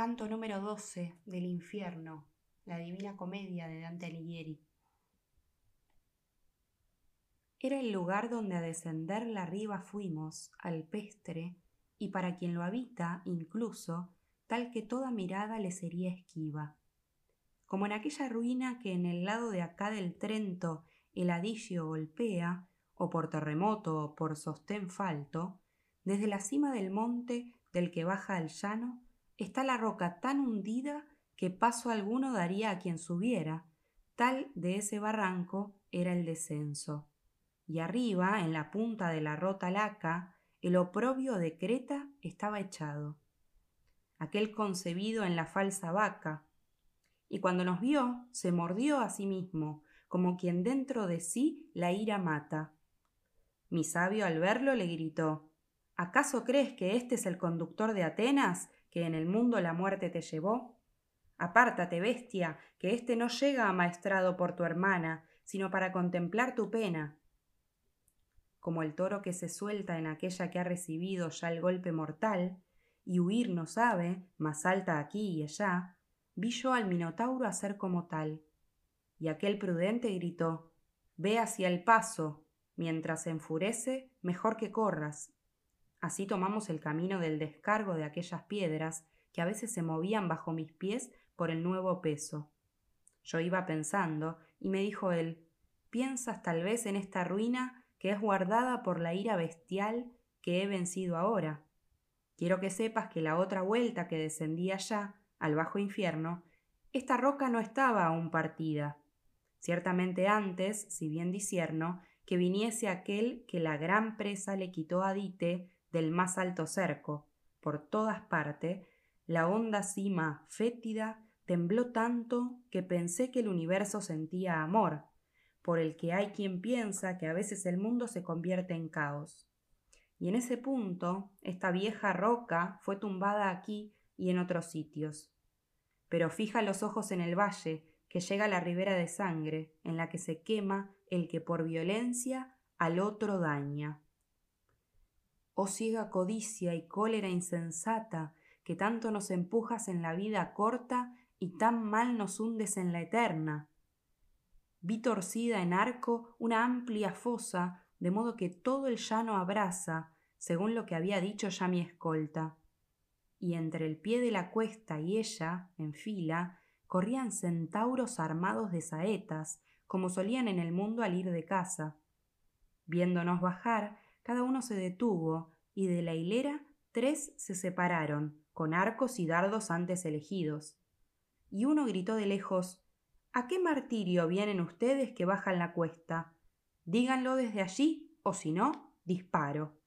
Canto número 12 del infierno, la Divina Comedia de Dante Alighieri. Era el lugar donde a descender la riva fuimos, alpestre, y para quien lo habita, incluso, tal que toda mirada le sería esquiva. Como en aquella ruina que en el lado de acá del Trento el adillo golpea, o por terremoto o por sostén falto, desde la cima del monte del que baja al llano, está la roca tan hundida que paso alguno daría a quien subiera, tal de ese barranco era el descenso. Y arriba, en la punta de la rota laca, el oprobio de Creta estaba echado. Aquel concebido en la falsa vaca. Y cuando nos vio, se mordió a sí mismo, como quien dentro de sí la ira mata. Mi sabio al verlo le gritó ¿Acaso crees que este es el conductor de Atenas, que en el mundo la muerte te llevó? Apártate, bestia, que éste no llega amaestrado por tu hermana, sino para contemplar tu pena. Como el toro que se suelta en aquella que ha recibido ya el golpe mortal, y huir no sabe, mas salta aquí y allá, vi yo al Minotauro hacer como tal. Y aquel prudente gritó Ve hacia el paso, mientras se enfurece, mejor que corras. Así tomamos el camino del descargo de aquellas piedras que a veces se movían bajo mis pies por el nuevo peso. Yo iba pensando, y me dijo él ¿Piensas tal vez en esta ruina que es guardada por la ira bestial que he vencido ahora? Quiero que sepas que la otra vuelta que descendí allá, al bajo infierno, esta roca no estaba aún partida. Ciertamente antes, si bien disierno, que viniese aquel que la gran presa le quitó a Dite del más alto cerco, por todas partes, la honda cima fétida tembló tanto que pensé que el universo sentía amor, por el que hay quien piensa que a veces el mundo se convierte en caos. Y en ese punto, esta vieja roca fue tumbada aquí y en otros sitios. Pero fija los ojos en el valle, que llega a la ribera de sangre, en la que se quema el que por violencia al otro daña. Oh ciega codicia y cólera insensata, que tanto nos empujas en la vida corta y tan mal nos hundes en la eterna. Vi torcida en arco una amplia fosa, de modo que todo el llano abraza, según lo que había dicho ya mi escolta. Y entre el pie de la cuesta y ella, en fila, corrían centauros armados de saetas, como solían en el mundo al ir de casa. Viéndonos bajar, cada uno se detuvo, y de la hilera tres se separaron, con arcos y dardos antes elegidos. Y uno gritó de lejos ¿A qué martirio vienen ustedes que bajan la cuesta? Díganlo desde allí, o si no, disparo.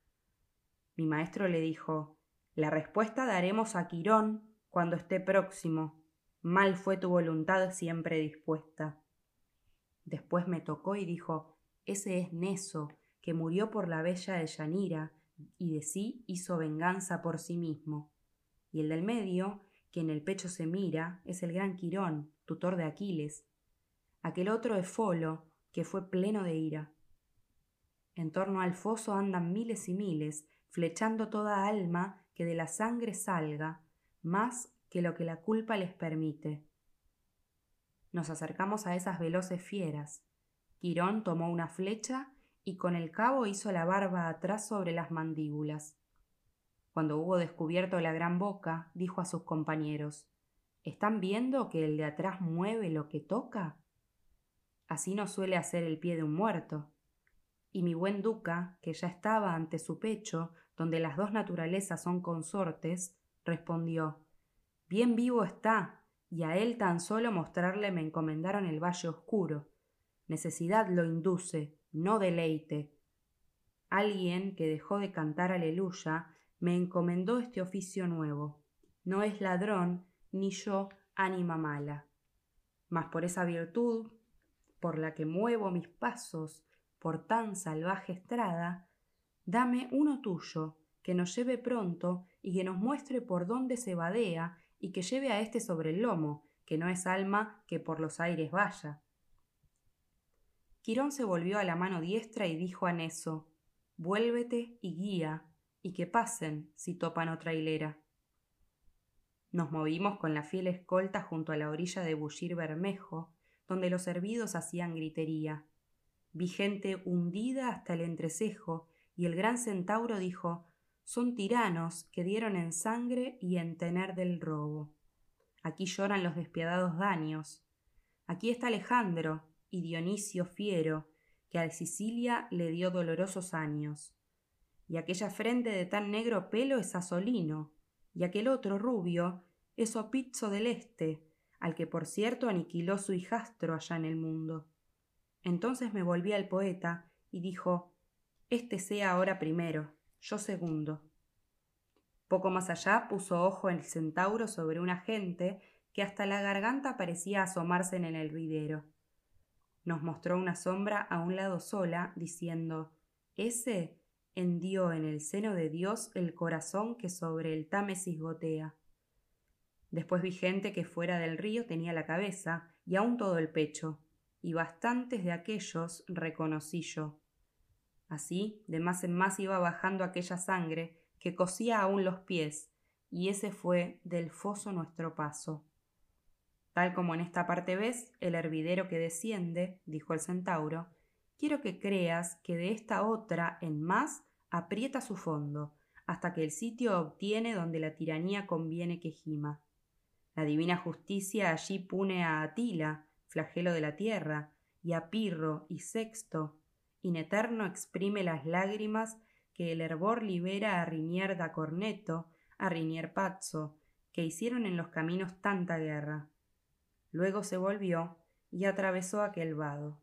Mi maestro le dijo La respuesta daremos a Quirón cuando esté próximo mal fue tu voluntad siempre dispuesta. Después me tocó y dijo, ese es Neso, que murió por la bella de Yanira, y de sí hizo venganza por sí mismo. Y el del medio, que en el pecho se mira, es el gran Quirón, tutor de Aquiles. Aquel otro es Folo, que fue pleno de ira. En torno al foso andan miles y miles, flechando toda alma que de la sangre salga, más que lo que la culpa les permite. Nos acercamos a esas veloces fieras. Quirón tomó una flecha y con el cabo hizo la barba atrás sobre las mandíbulas. Cuando hubo descubierto la gran boca, dijo a sus compañeros ¿Están viendo que el de atrás mueve lo que toca? Así no suele hacer el pie de un muerto. Y mi buen duca, que ya estaba ante su pecho, donde las dos naturalezas son consortes, respondió Bien vivo está, y a él tan solo mostrarle me encomendaron el valle oscuro. Necesidad lo induce, no deleite. Alguien que dejó de cantar aleluya me encomendó este oficio nuevo. No es ladrón, ni yo ánima mala. Mas por esa virtud, por la que muevo mis pasos por tan salvaje estrada, dame uno tuyo, que nos lleve pronto y que nos muestre por dónde se vadea y que lleve a éste sobre el lomo, que no es alma que por los aires vaya. Quirón se volvió a la mano diestra y dijo a Neso Vuélvete y guía, y que pasen si topan otra hilera. Nos movimos con la fiel escolta junto a la orilla de Bullir Bermejo, donde los hervidos hacían gritería. Vi gente hundida hasta el entrecejo, y el gran centauro dijo Son tiranos que dieron en sangre y en tener del robo. Aquí lloran los despiadados daños. Aquí está Alejandro y Dionisio fiero, que a Sicilia le dio dolorosos años. Y aquella frente de tan negro pelo es Asolino, y aquel otro rubio es Opizzo del Este, al que por cierto aniquiló su hijastro allá en el mundo. Entonces me volví al poeta y dijo Este sea ahora primero, yo segundo. Poco más allá puso ojo el centauro sobre una gente que hasta la garganta parecía asomarse en el hervidero. Nos mostró una sombra a un lado sola, diciendo Ese hendió en el seno de Dios el corazón que sobre el Támesis gotea. Después vi gente que fuera del río tenía la cabeza y aún todo el pecho, y bastantes de aquellos reconocí yo. Así, de más en más iba bajando aquella sangre que cosía aún los pies, y ese fue del foso nuestro paso. Tal como en esta parte ves el hervidero que desciende, dijo el centauro, quiero que creas que de esta otra en más aprieta su fondo, hasta que el sitio obtiene donde la tiranía conviene que gima. La divina justicia allí pune a Atila, flagelo de la tierra, y a Pirro y Sexto, in eterno exprime las lágrimas que el hervor libera a Rinier da Corneto, a Rinier Pazzo, que hicieron en los caminos tanta guerra. Luego se volvió y atravesó aquel vado.